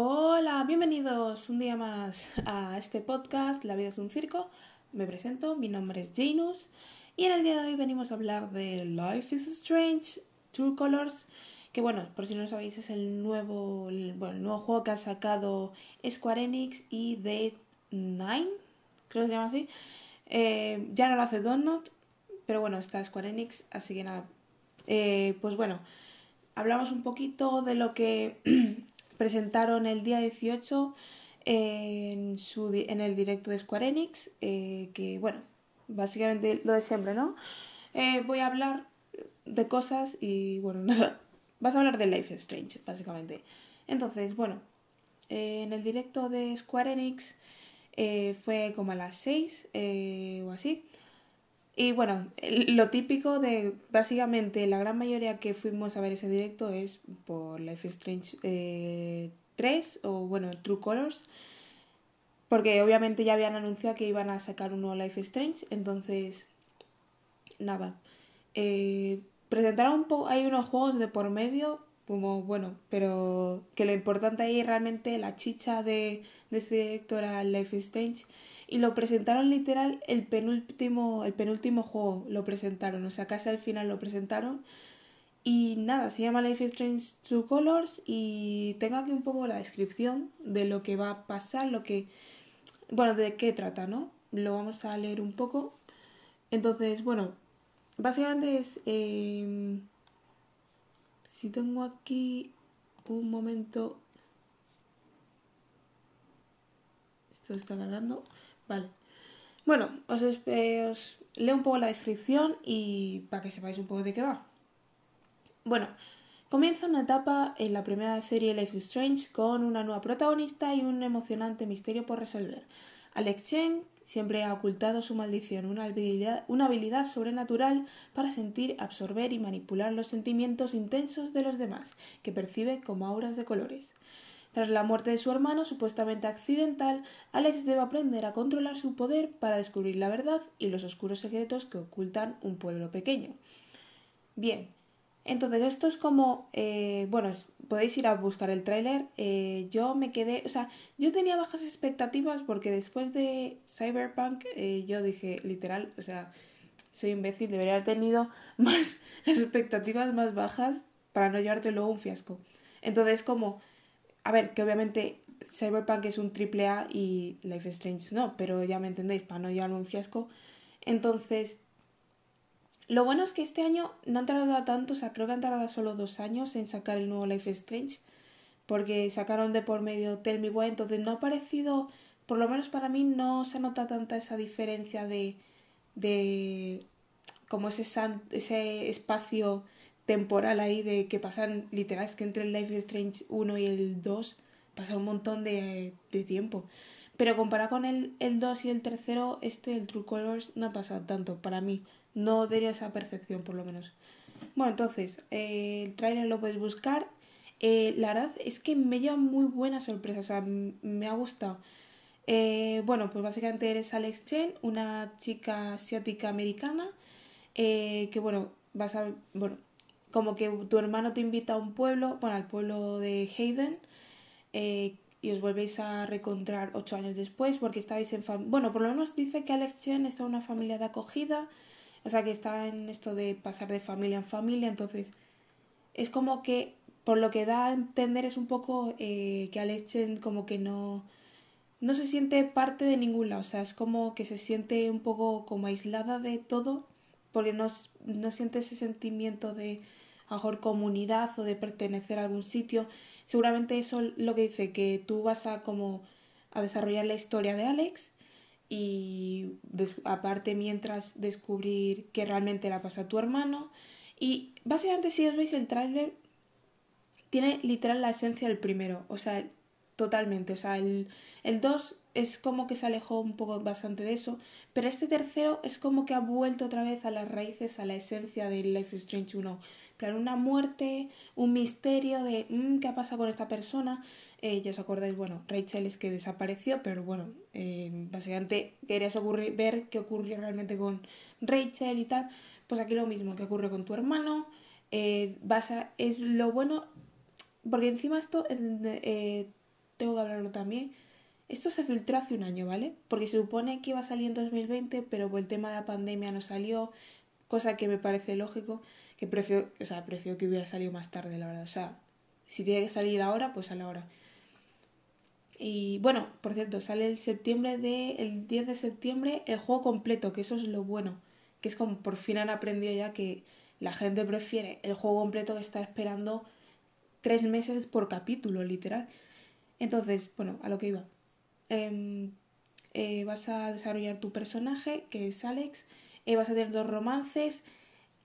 Hola, bienvenidos un día más a este podcast La vida es un circo. Me presento, mi nombre es Janus y en el día de hoy venimos a hablar de Life is Strange, True Colors, que bueno, por si no lo sabéis es el nuevo, bueno, nuevo juego que ha sacado Square Enix y Dead 9, creo que se llama así. Eh, ya no lo hace Donut, pero bueno, está Square Enix, así que nada. Eh, pues bueno, hablamos un poquito de lo que presentaron el día 18 en, su, en el directo de Square Enix, eh, que bueno, básicamente lo de siempre, ¿no? Eh, voy a hablar de cosas y bueno, nada, vas a hablar de Life is Strange, básicamente. Entonces, bueno, eh, en el directo de Square Enix fue como a las 6 o así. Y bueno, lo típico de básicamente la gran mayoría que fuimos a ver ese directo es por Life Strange 3 o bueno, True Colors. Porque obviamente ya habían anunciado que iban a sacar un nuevo Life Strange. Entonces, nada. Eh, presentaron un poco, hay unos juegos de por medio, como bueno, pero que lo importante ahí realmente la chicha de, de este directo era Life is Strange y lo presentaron literal el penúltimo, el penúltimo juego lo presentaron, o sea, casi al final lo presentaron. Y nada, se llama Life is Strange True Colors y tengo aquí un poco la descripción de lo que va a pasar, lo que, bueno, de qué trata, ¿no? Lo vamos a leer un poco. Entonces, bueno, básicamente es, em, si tengo aquí un momento, esto está cargando. Vale. Bueno, os, os leo un poco la descripción y para que sepáis un poco de qué va. Bueno, comienza una etapa en la primera serie Life is Strange con una nueva protagonista y un emocionante misterio por resolver. Alex Chen siempre ha ocultado su maldición, una habilidad sobrenatural para sentir, absorber y manipular los sentimientos intensos de los demás, que percibe como auras de colores. Tras la muerte de su hermano, supuestamente accidental, Alex debe aprender a controlar su poder para descubrir la verdad y los oscuros secretos que ocultan un pueblo pequeño. Bien, entonces esto es como, eh, bueno, podéis ir a buscar el tráiler. Eh, yo me quedé, o sea, yo tenía bajas expectativas porque después de Cyberpunk eh, yo dije, literal, o sea, soy imbécil, debería haber tenido más expectativas más bajas para no llevarte luego un fiasco. Entonces como a ver, que obviamente Cyberpunk es un triple A y Life is Strange no, pero ya me entendéis, para no llevarme un fiasco. Entonces, lo bueno es que este año no han tardado tanto, o sea, creo que han tardado solo dos años en sacar el nuevo Life is Strange, porque sacaron de por medio Tell Me Why, entonces no ha parecido, por lo menos para mí, no se nota tanta esa diferencia de, de como ese, ese espacio temporal ahí de que pasan, literal, es que entre el Life is Strange 1 y el 2 pasa un montón de, de tiempo. Pero comparado con el, el 2 y el tercero, este, el True Colors, no pasa tanto para mí. No tenía esa percepción, por lo menos. Bueno, entonces, eh, el trailer lo podéis buscar. Eh, la verdad es que me lleva muy buena sorpresa, o sea, me ha gustado. Eh, bueno, pues básicamente eres Alex Chen, una chica asiática americana, que bueno, vas a, bueno, como que tu hermano te invita a un pueblo, bueno, al pueblo de Hayden, eh, y os volvéis a reencontrar ocho años después porque estáis en familia. Bueno, por lo menos dice que Alex está en una familia de acogida, o sea que está en esto de pasar de familia en familia, entonces es como que, por lo que da a entender, es un poco eh, que Alex como que no, no se siente parte de ningún lado, o sea, es como que se siente un poco como aislada de todo porque no, no siente ese sentimiento de a mejor comunidad o de pertenecer a algún sitio. Seguramente eso lo que dice, que tú vas a como a desarrollar la historia de Alex y aparte mientras descubrir qué realmente la pasa a tu hermano. Y básicamente si os veis el tráiler, tiene literal la esencia del primero, o sea, totalmente. O sea, el, el 2 es como que se alejó un poco bastante de eso, pero este tercero es como que ha vuelto otra vez a las raíces, a la esencia de Life is Strange 1 plan una muerte, un misterio de mm, qué ha pasado con esta persona. Eh, ya os acordáis, bueno, Rachel es que desapareció, pero bueno, eh, básicamente querías ver qué ocurrió realmente con Rachel y tal. Pues aquí lo mismo, que ocurre con tu hermano. Eh, vas a, es lo bueno, porque encima esto, eh, tengo que hablarlo también. Esto se filtró hace un año, ¿vale? Porque se supone que iba a salir en 2020, pero el tema de la pandemia no salió, cosa que me parece lógico, que prefiero, o sea, prefiero que hubiera salido más tarde, la verdad. O sea, si tiene que salir ahora, pues a la hora. Y bueno, por cierto, sale el septiembre de, el 10 de septiembre el juego completo, que eso es lo bueno. Que es como por fin han aprendido ya que la gente prefiere el juego completo que está esperando tres meses por capítulo, literal. Entonces, bueno, a lo que iba. Em, eh, vas a desarrollar tu personaje, que es Alex. Eh, vas a tener dos romances.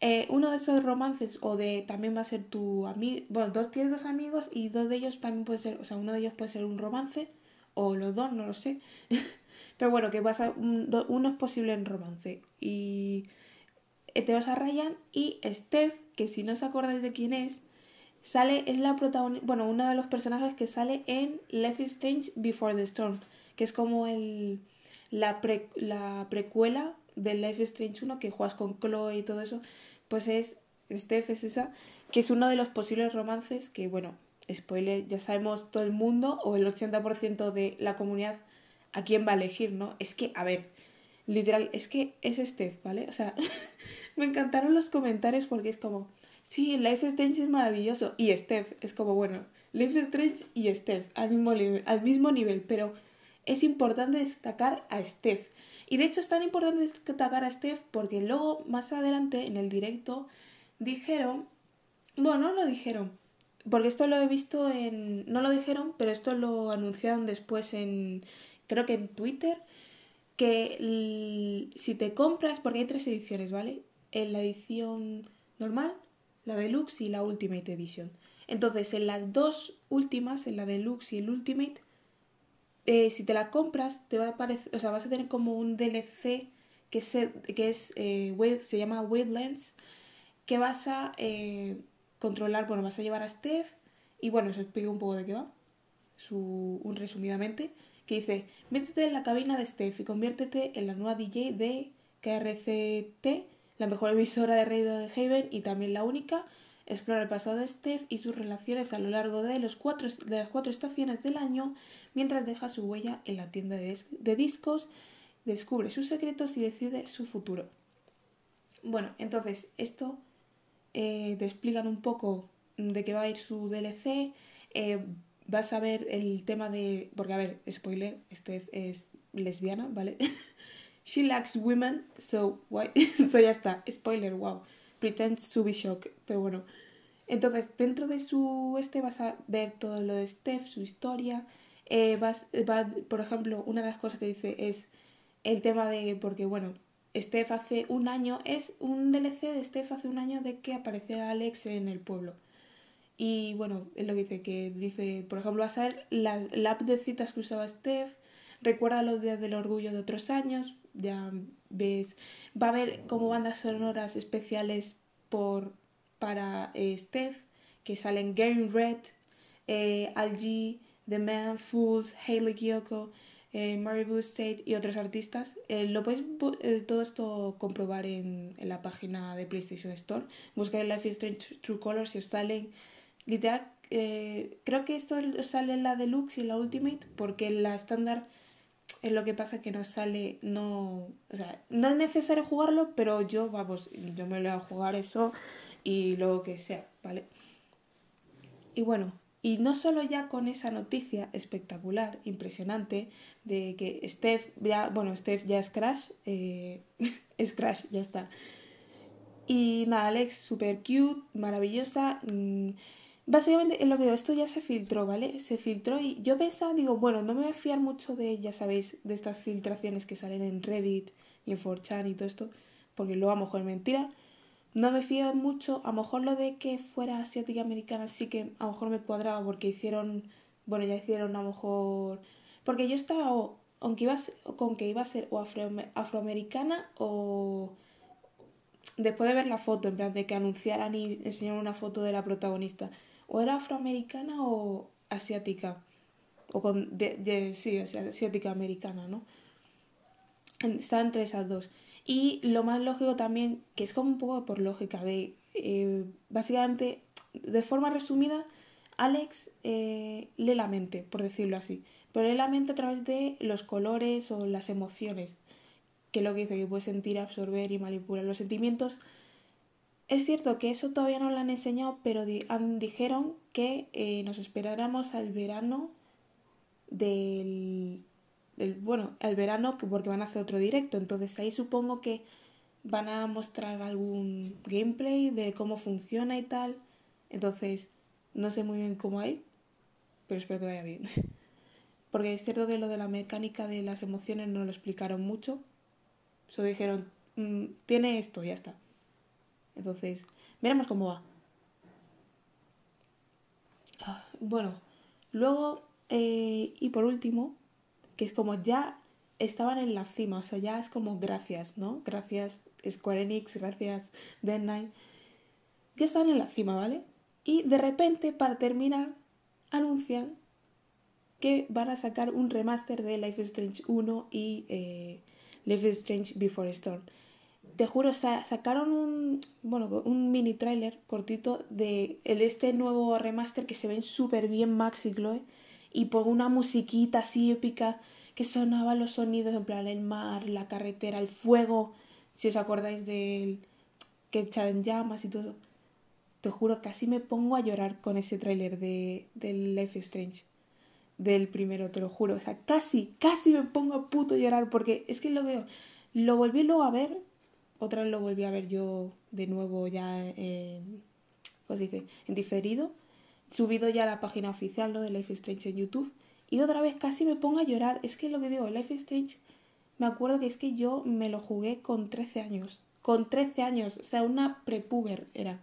Eh, uno de esos romances, o de también va a ser tu amigo. Bueno, dos tienes dos amigos y dos de ellos también puede ser. O sea, uno de ellos puede ser un romance, o los dos, no lo sé. Pero bueno, que vas a. Uno es posible en romance. Y te vas a Ryan y Steph, que si no os acordáis de quién es, sale, es la protagonista, bueno, uno de los personajes que sale en Life is Strange Before the Storm, que es como el, la, la precuela de Life is Strange 1, que juegas con Chloe y todo eso, pues es, Steph es esa, que es uno de los posibles romances que, bueno, spoiler, ya sabemos todo el mundo o el 80% de la comunidad a quién va a elegir, ¿no? Es que, a ver, literal, es que es Steph, ¿vale? O sea, me encantaron los comentarios porque es como, sí, Life Strange es maravilloso. Y Steph es como, bueno, Life Strange y Steph al mismo, al mismo nivel, pero es importante destacar a Steph. Y de hecho es tan importante destacar a Steph porque luego, más adelante, en el directo, dijeron, bueno, no lo dijeron, porque esto lo he visto en, no lo dijeron, pero esto lo anunciaron después en, creo que en Twitter, que si te compras, porque hay tres ediciones, ¿vale? En la edición normal, la deluxe y la Ultimate Edition. Entonces, en las dos últimas, en la deluxe y el Ultimate, eh, si te la compras, te va a aparecer, o sea, vas a tener como un DLC que, se, que es, eh, se llama Wavelengths, que vas a eh, controlar, bueno, vas a llevar a Steph, y bueno, os explico un poco de qué va, su, un resumidamente, que dice, métete en la cabina de Steph y conviértete en la nueva DJ de KRCT la mejor emisora de radio de Haven y también la única, explora el pasado de Steph y sus relaciones a lo largo de, los cuatro, de las cuatro estaciones del año mientras deja su huella en la tienda de, discos, descubre sus secretos y decide su futuro. Bueno, entonces esto eh, te explican un poco de qué va a ir su DLC. Eh, vas a ver el tema de. Porque, a ver, spoiler, Steph es lesbiana, ¿vale? She likes women, so why? so ya está. Spoiler, wow. Pretend to be shocked. Pero bueno. Entonces, dentro de su este vas a ver todo lo de Steph, su historia. Eh, vas, va, por ejemplo, una de las cosas que dice es el tema de. Porque, bueno, Steph hace un año. Es un DLC de Steph hace un año de que apareciera Alex en el pueblo. Y bueno, es lo que dice, que dice, por ejemplo, va a ser la, la app de citas que usaba Steph, recuerda los días del orgullo de otros años, ya ves, va a haber como bandas sonoras especiales por, para eh, Steph, que salen Gary Red, eh, Algie, The Man, Fools, Hayley Kiyoko, eh, Maribou State y otros artistas. Eh, lo puedes todo esto comprobar en, en, la página de PlayStation Store. Busca Life is Strange True Colors y os salen. Literal, creo que esto sale en la Deluxe y en la Ultimate, porque en la estándar es lo que pasa que no sale, no, o sea, no es necesario jugarlo, pero yo, vamos, yo me lo voy a jugar eso y lo que sea, ¿vale? Y bueno, y no solo ya con esa noticia espectacular, impresionante, de que Steph ya, bueno, Steph ya es Crash, eh, es Crash, ya está. Y nada, Alex, super cute, maravillosa. Mm, Básicamente, en lo que digo, esto ya se filtró, ¿vale? Se filtró y yo pensaba, digo, bueno, no me voy a fiar mucho de, ya sabéis, de estas filtraciones que salen en Reddit y en 4chan y todo esto, porque luego a lo mejor es mentira. No me fío mucho, a lo mejor lo de que fuera asiática americana sí que a lo mejor me cuadraba porque hicieron, bueno, ya hicieron a lo mejor... Porque yo estaba, aunque iba con que iba a ser o afroamericana o después de ver la foto, en plan de que anunciaran y enseñaran una foto de la protagonista, o era afroamericana o asiática. O con. De, sí, asiática americana, ¿no? Está entre esas dos. Y lo más lógico también, que es como un poco por lógica, de. Eh, básicamente, de forma resumida, Alex eh, lee la mente, por decirlo así, pero lee la mente a través de los colores o las emociones, que es lo que dice que puede sentir, absorber y manipular los sentimientos. Es cierto que eso todavía no lo han enseñado, pero dijeron que eh, nos esperáramos al verano del, bueno, al verano porque van a hacer otro directo, entonces ahí supongo que van a mostrar algún gameplay de cómo funciona y tal. Entonces, no sé muy bien cómo hay, pero espero que vaya bien. Porque es cierto que lo de la mecánica de las emociones no lo explicaron mucho. Solo dijeron, mm, tiene esto, ya está. Entonces, veremos cómo va. Ah, bueno, luego, eh, y por último, que es como ya estaban en la cima, o sea, ya es como gracias, ¿no? Gracias Square Enix, gracias Dead Night. Ya estaban en la cima, ¿vale? Y de repente, para terminar, anuncian que van a sacar un remaster de Life is Strange 1 y eh, Life is Strange Before Storm. Te juro, sacaron un, bueno, un mini trailer cortito de este nuevo remaster que se ven súper bien Max y Chloe y por una musiquita así épica que sonaba los sonidos en plan el mar, la carretera, el fuego, si os acordáis del que echan llamas y todo. Te juro, casi me pongo a llorar con ese tráiler de, del Life Strange. Del primero, te lo juro. O sea, casi, casi me pongo a puto llorar porque es que lo que lo volví luego a ver. Otra vez lo volví a ver yo de nuevo ya en, ¿cómo se dice? En diferido. Subido ya a la página oficial de Life Strange en YouTube. Y otra vez casi me pongo a llorar. Es que lo que digo, Life Strange, me acuerdo que es que yo me lo jugué con 13 años. Con 13 años, o sea, una prepuber era.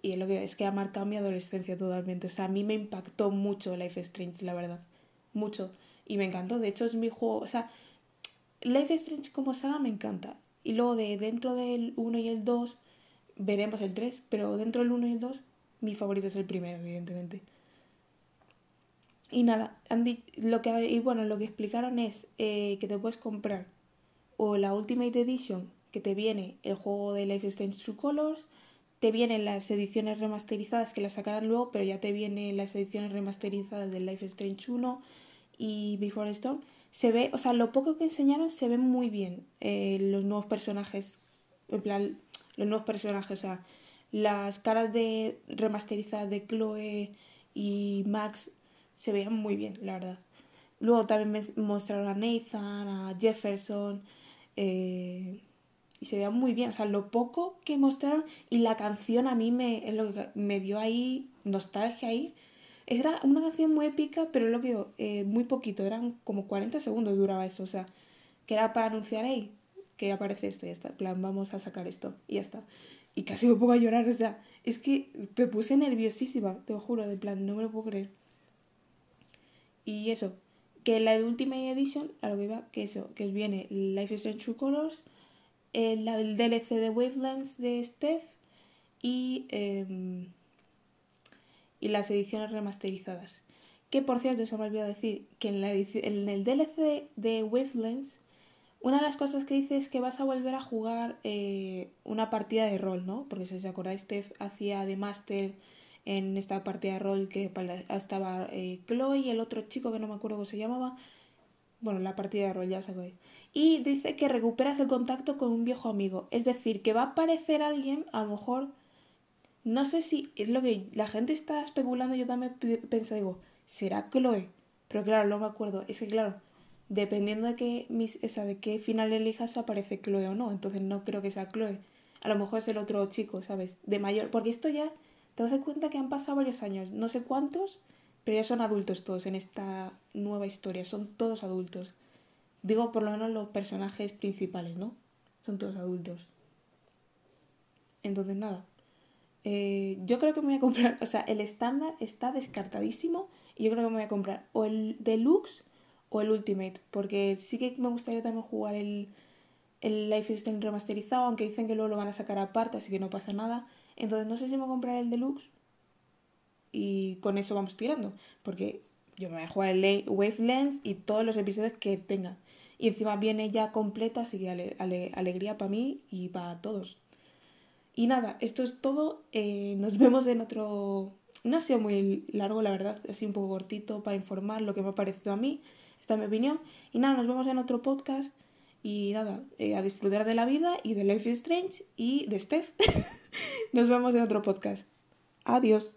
Y lo que es que ha marcado mi adolescencia totalmente. O sea, a mí me impactó mucho Life Strange, la verdad. Mucho. Y me encantó. De hecho, es mi juego. O sea, Life Strange como saga me encanta. Y luego de dentro del 1 y el 2, veremos el 3. Pero dentro del 1 y el 2, mi favorito es el primero, evidentemente. Y nada, lo que, y bueno, lo que explicaron es eh, que te puedes comprar o la Ultimate Edition, que te viene el juego de Life is Strange True Colors, te vienen las ediciones remasterizadas que las sacarán luego, pero ya te vienen las ediciones remasterizadas de Life is Strange 1 y Before Storm. Se ve, o sea, lo poco que enseñaron se ve muy bien eh, los nuevos personajes, en plan, los nuevos personajes, o sea, las caras de remasterizadas de Chloe y Max se veían muy bien, la verdad. Luego también me mostraron a Nathan, a Jefferson, eh, y se veía muy bien. O sea, lo poco que mostraron y la canción a mí me, lo que me dio ahí nostalgia ahí. Era una canción muy épica, pero lo que digo, eh, muy poquito, eran como 40 segundos duraba eso. O sea, que era para anunciar ahí que aparece esto y ya está. Plan, vamos a sacar esto y ya está. Y casi me pongo a llorar, o sea, es que me puse nerviosísima, te lo juro, de plan, no me lo puedo creer. Y eso, que la Ultimate Edition, a lo que iba, que eso, que viene Life is Strange True Colors, el, el DLC de Wavelengths de Steph y, em, y las ediciones remasterizadas. Que por cierto, se me olvidó decir que en, la en el DLC de Wavelengths, una de las cosas que dice es que vas a volver a jugar eh, una partida de rol, ¿no? Porque si os acordáis, Steph hacía de Master en esta partida de rol que estaba eh, Chloe y el otro chico que no me acuerdo cómo se llamaba. Bueno, la partida de rol, ya sabéis y dice que recuperas el contacto con un viejo amigo. Es decir, que va a aparecer alguien, a lo mejor, no sé si es lo que la gente está especulando, yo también pensé, digo, ¿será Chloe? Pero claro, no me acuerdo. Es que claro, dependiendo de qué, esa, de qué final elijas, aparece Chloe o no. Entonces no creo que sea Chloe. A lo mejor es el otro chico, ¿sabes? De mayor. Porque esto ya, te das cuenta que han pasado varios años. No sé cuántos, pero ya son adultos todos en esta nueva historia. Son todos adultos. Digo por lo menos los personajes principales, ¿no? Son todos adultos. Entonces nada. Eh, yo creo que me voy a comprar, o sea, el estándar está descartadísimo y yo creo que me voy a comprar o el deluxe o el ultimate, porque sí que me gustaría también jugar el, el Life is remasterizado, aunque dicen que luego lo van a sacar aparte, así que no pasa nada. Entonces no sé si me voy a comprar el deluxe y con eso vamos tirando, porque yo me voy a jugar el Wavelengths y todos los episodios que tenga. Y encima viene ya completa, así que alegría para mí y para todos. Y nada, esto es todo. Eh, nos vemos en otro, no ha sido muy largo, la verdad, ha un poco cortito para informar lo que me ha parecido a mí, esta es mi opinión. Y nada, nos vemos en otro podcast y nada, eh, a disfrutar de la vida y de Life is Strange y de Steph. nos vemos en otro podcast. Adiós.